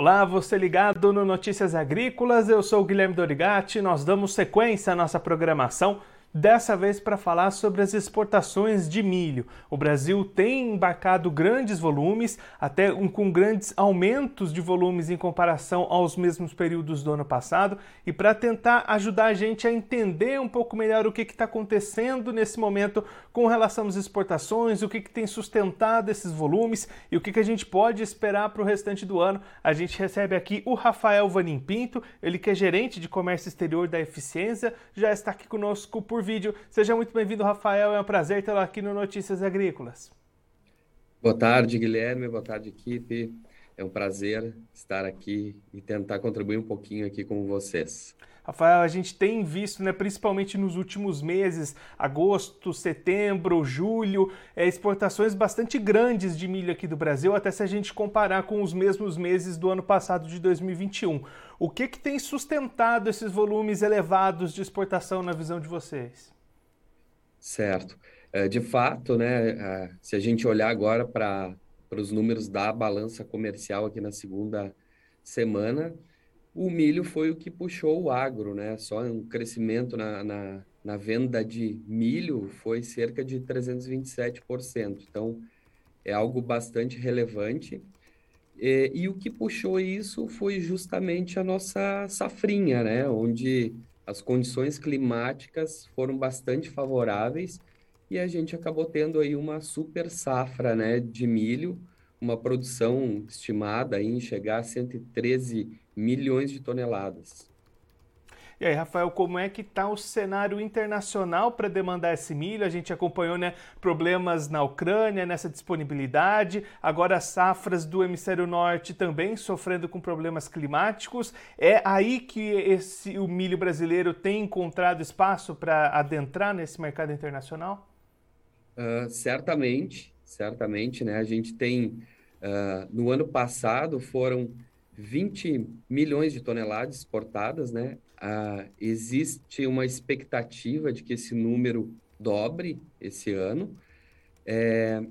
Olá, você ligado no Notícias Agrícolas, eu sou o Guilherme Dorigati. Nós damos sequência à nossa programação dessa vez para falar sobre as exportações de milho. O Brasil tem embarcado grandes volumes, até um, com grandes aumentos de volumes em comparação aos mesmos períodos do ano passado, e para tentar ajudar a gente a entender um pouco melhor o que está acontecendo nesse momento com relação às exportações, o que, que tem sustentado esses volumes e o que, que a gente pode esperar para o restante do ano, a gente recebe aqui o Rafael Vanim Pinto, ele que é gerente de comércio exterior da Eficiência, já está aqui conosco por por vídeo. Seja muito bem-vindo, Rafael. É um prazer tê-lo aqui no Notícias Agrícolas. Boa tarde, Guilherme. Boa tarde, equipe. É um prazer estar aqui e tentar contribuir um pouquinho aqui com vocês. Rafael, a gente tem visto, né, principalmente nos últimos meses, agosto, setembro, julho, é, exportações bastante grandes de milho aqui do Brasil, até se a gente comparar com os mesmos meses do ano passado de 2021. O que, que tem sustentado esses volumes elevados de exportação na visão de vocês? Certo. É, de fato, né, é, se a gente olhar agora para os números da balança comercial aqui na segunda semana, o milho foi o que puxou o agro, né? Só um crescimento na, na, na venda de milho foi cerca de 327%. Então, é algo bastante relevante. E, e, o que puxou isso foi justamente a nossa safrinha, né? Onde as condições climáticas foram bastante favoráveis e a gente acabou tendo aí uma super safra, né, de milho, uma produção estimada em chegar a 113 milhões de toneladas. E aí, Rafael, como é que está o cenário internacional para demandar esse milho? A gente acompanhou né, problemas na Ucrânia, nessa disponibilidade, agora as safras do hemisfério norte também sofrendo com problemas climáticos. É aí que esse, o milho brasileiro tem encontrado espaço para adentrar nesse mercado internacional? Uh, certamente, certamente, né? A gente tem, uh, no ano passado foram 20 milhões de toneladas exportadas, né? Ah, existe uma expectativa de que esse número dobre esse ano. É,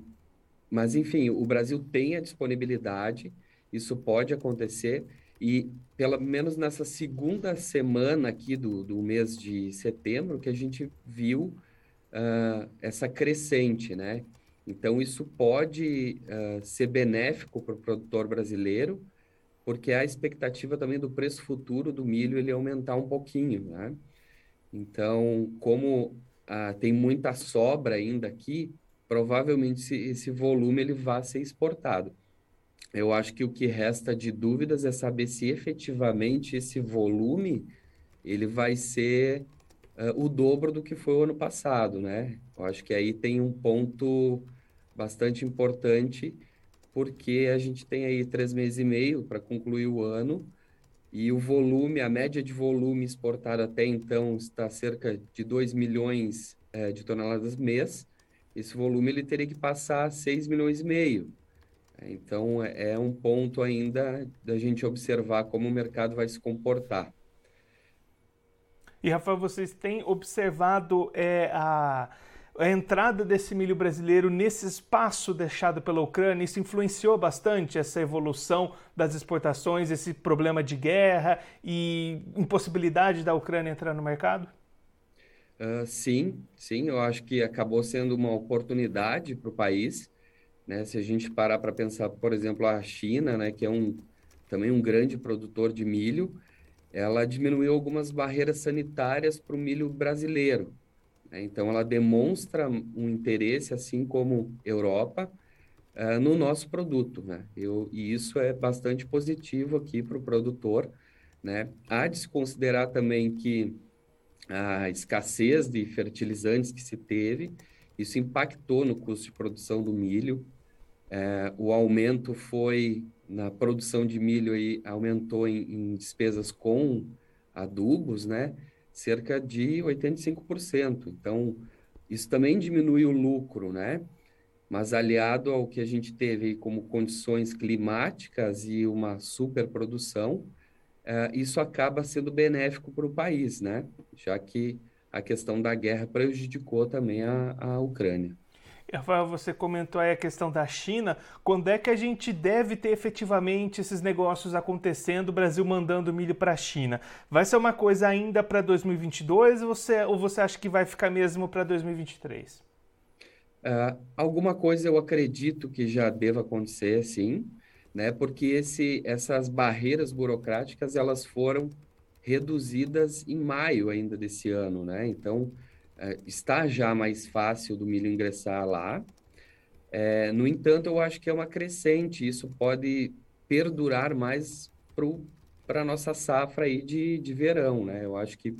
mas, enfim, o Brasil tem a disponibilidade, isso pode acontecer, e pelo menos nessa segunda semana aqui do, do mês de setembro, que a gente viu uh, essa crescente, né? Então, isso pode uh, ser benéfico para o produtor brasileiro, porque a expectativa também do preço futuro do milho ele aumentar um pouquinho, né? Então, como ah, tem muita sobra ainda aqui, provavelmente esse, esse volume ele vai ser exportado. Eu acho que o que resta de dúvidas é saber se efetivamente esse volume ele vai ser uh, o dobro do que foi o ano passado, né? Eu acho que aí tem um ponto bastante importante porque a gente tem aí três meses e meio para concluir o ano e o volume, a média de volume exportado até então está cerca de 2 milhões é, de toneladas mês. Esse volume ele teria que passar a 6 milhões e meio. Então é, é um ponto ainda da gente observar como o mercado vai se comportar. E Rafael, vocês têm observado é, a a entrada desse milho brasileiro nesse espaço deixado pela Ucrânia, isso influenciou bastante essa evolução das exportações, esse problema de guerra e impossibilidade da Ucrânia entrar no mercado? Uh, sim, sim, eu acho que acabou sendo uma oportunidade para o país. Né? Se a gente parar para pensar, por exemplo, a China, né, que é um, também um grande produtor de milho, ela diminuiu algumas barreiras sanitárias para o milho brasileiro. Né? Então, ela demonstra um interesse, assim como Europa, uh, no nosso produto. Né? Eu, e isso é bastante positivo aqui para o produtor. Né? Há de se considerar também que a escassez de fertilizantes que se teve, isso impactou no custo de produção do milho. É, o aumento foi na produção de milho aí aumentou em, em despesas com adubos, né? Cerca de 85%. Então, isso também diminui o lucro, né? Mas aliado ao que a gente teve como condições climáticas e uma superprodução, uh, isso acaba sendo benéfico para o país, né? Já que a questão da guerra prejudicou também a, a Ucrânia. Rafael, você comentou aí a questão da China. Quando é que a gente deve ter efetivamente esses negócios acontecendo, o Brasil mandando milho para a China? Vai ser uma coisa ainda para 2022 ou você, ou você acha que vai ficar mesmo para 2023? Uh, alguma coisa eu acredito que já deva acontecer, sim, né? Porque esse, essas barreiras burocráticas elas foram reduzidas em maio ainda desse ano, né? Então é, está já mais fácil do milho ingressar lá. É, no entanto, eu acho que é uma crescente, isso pode perdurar mais para a nossa safra aí de, de verão, né? Eu acho que,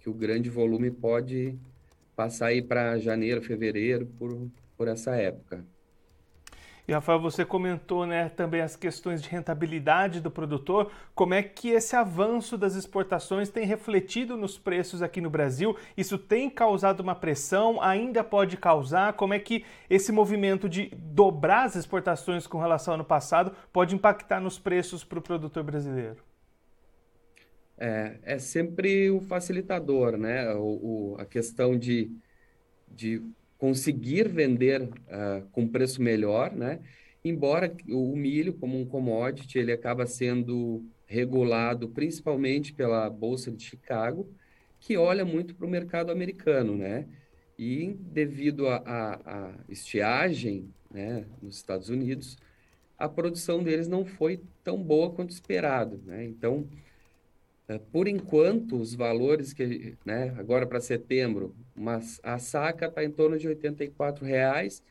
que o grande volume pode passar aí para janeiro, fevereiro, por, por essa época. E Rafael, você comentou né, também as questões de rentabilidade do produtor. Como é que esse avanço das exportações tem refletido nos preços aqui no Brasil? Isso tem causado uma pressão? Ainda pode causar? Como é que esse movimento de dobrar as exportações com relação ao ano passado pode impactar nos preços para o produtor brasileiro? É, é sempre o facilitador, né? O, o, a questão de, de conseguir vender uh, com preço melhor, né? Embora o milho, como um commodity, ele acaba sendo regulado principalmente pela Bolsa de Chicago, que olha muito para o mercado americano, né? E devido à estiagem né, nos Estados Unidos, a produção deles não foi tão boa quanto esperado, né? Então, por enquanto, os valores que, né, agora para setembro, mas a saca está em torno de R$ 84,00,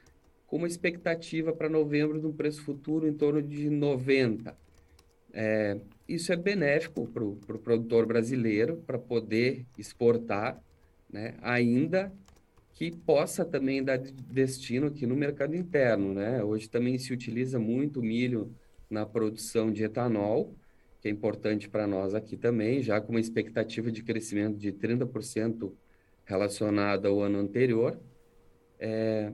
com uma expectativa para novembro de um preço futuro em torno de R$ 90. É, isso é benéfico para o pro produtor brasileiro para poder exportar, né, ainda que possa também dar destino aqui no mercado interno. Né? Hoje também se utiliza muito milho na produção de etanol, que é importante para nós aqui também, já com uma expectativa de crescimento de 30% relacionada ao ano anterior. É,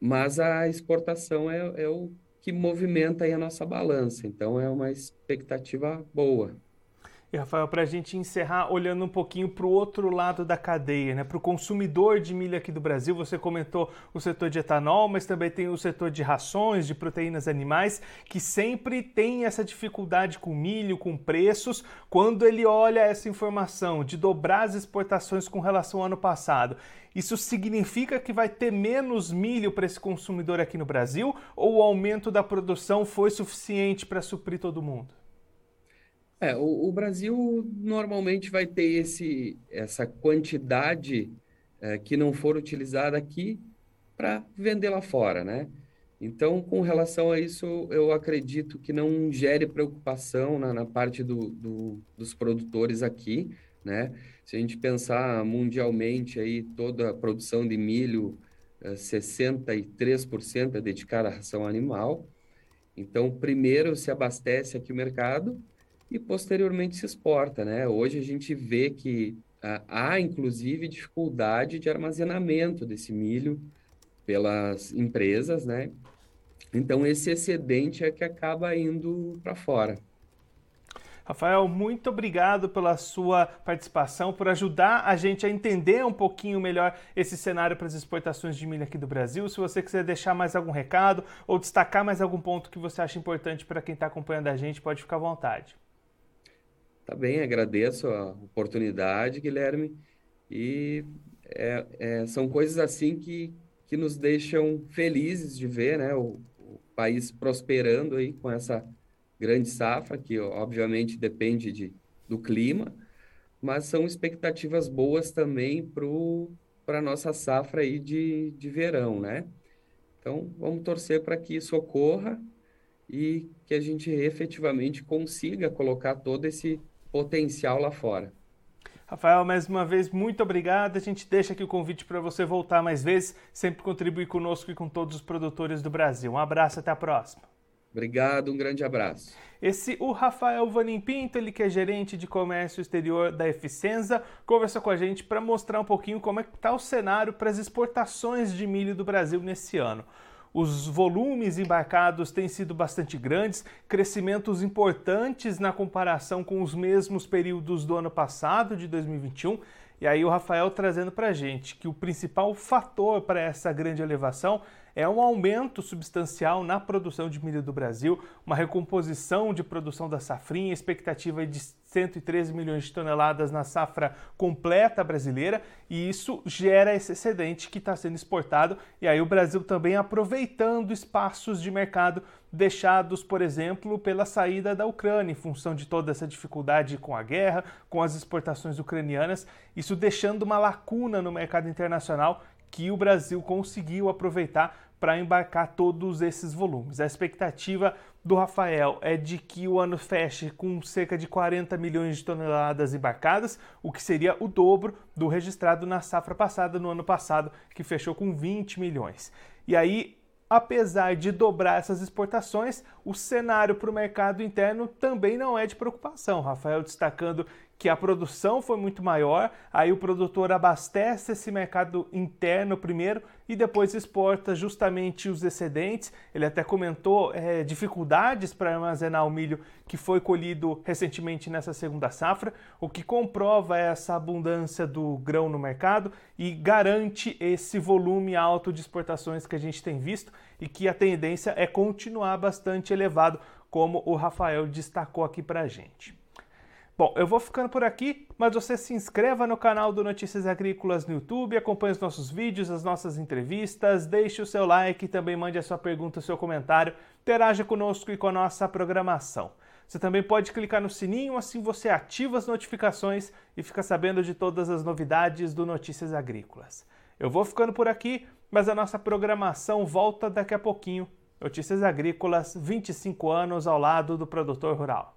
mas a exportação é, é o que movimenta a nossa balança, então é uma expectativa boa. E Rafael, para a gente encerrar olhando um pouquinho para o outro lado da cadeia, né? para o consumidor de milho aqui do Brasil, você comentou o setor de etanol, mas também tem o setor de rações, de proteínas animais, que sempre tem essa dificuldade com milho, com preços, quando ele olha essa informação de dobrar as exportações com relação ao ano passado. Isso significa que vai ter menos milho para esse consumidor aqui no Brasil ou o aumento da produção foi suficiente para suprir todo mundo? É, o, o, Brasil normalmente vai ter esse, essa quantidade é, que não for utilizada aqui para vender lá fora, né? Então, com relação a isso, eu acredito que não gere preocupação na, na parte do, do, dos produtores aqui, né? Se a gente pensar mundialmente aí, toda a produção de milho, 63% é, é dedicada à ração animal. Então, primeiro se abastece aqui o mercado, e posteriormente se exporta, né? Hoje a gente vê que ah, há inclusive dificuldade de armazenamento desse milho pelas empresas, né? Então esse excedente é que acaba indo para fora. Rafael, muito obrigado pela sua participação, por ajudar a gente a entender um pouquinho melhor esse cenário para as exportações de milho aqui do Brasil. Se você quiser deixar mais algum recado ou destacar mais algum ponto que você acha importante para quem está acompanhando a gente, pode ficar à vontade. Tá bem, agradeço a oportunidade, Guilherme. E é, é, são coisas assim que, que nos deixam felizes de ver né, o, o, país prosperando aí com essa grande safra, que obviamente depende de, do clima, mas são expectativas boas também para a nossa safra aí de, de verão, né? Então, vamos torcer para que isso ocorra e que a gente efetivamente consiga colocar todo esse potencial lá fora. Rafael, mais uma vez, muito obrigado. A gente deixa aqui o convite para você voltar mais vezes, sempre contribuir conosco e com todos os produtores do Brasil. Um abraço, até a próxima. Obrigado, um grande abraço. Esse o Rafael Vanim Pinto, ele que é gerente de comércio exterior da Eficienza, conversou com a gente para mostrar um pouquinho como é que está o cenário para as exportações de milho do Brasil nesse ano. Os volumes embarcados têm sido bastante grandes, crescimentos importantes na comparação com os mesmos períodos do ano passado, de 2021. E aí o Rafael trazendo para gente que o principal fator para essa grande elevação é um aumento substancial na produção de milho do Brasil, uma recomposição de produção da safrinha, expectativa de 113 milhões de toneladas na safra completa brasileira, e isso gera esse excedente que está sendo exportado, e aí o Brasil também aproveitando espaços de mercado deixados, por exemplo, pela saída da Ucrânia, em função de toda essa dificuldade com a guerra, com as exportações ucranianas, isso deixando uma lacuna no mercado internacional que o Brasil conseguiu aproveitar para embarcar todos esses volumes. A expectativa do Rafael é de que o ano feche com cerca de 40 milhões de toneladas embarcadas, o que seria o dobro do registrado na safra passada, no ano passado, que fechou com 20 milhões. E aí, apesar de dobrar essas exportações, o cenário para o mercado interno também não é de preocupação. Rafael destacando que a produção foi muito maior, aí o produtor abastece esse mercado interno primeiro e depois exporta justamente os excedentes. Ele até comentou é, dificuldades para armazenar o milho que foi colhido recentemente nessa segunda safra, o que comprova essa abundância do grão no mercado e garante esse volume alto de exportações que a gente tem visto e que a tendência é continuar bastante elevado, como o Rafael destacou aqui para a gente. Bom, eu vou ficando por aqui, mas você se inscreva no canal do Notícias Agrícolas no YouTube, acompanhe os nossos vídeos, as nossas entrevistas, deixe o seu like, também mande a sua pergunta, o seu comentário, interaja conosco e com a nossa programação. Você também pode clicar no sininho, assim você ativa as notificações e fica sabendo de todas as novidades do Notícias Agrícolas. Eu vou ficando por aqui, mas a nossa programação volta daqui a pouquinho. Notícias Agrícolas, 25 anos ao lado do produtor rural.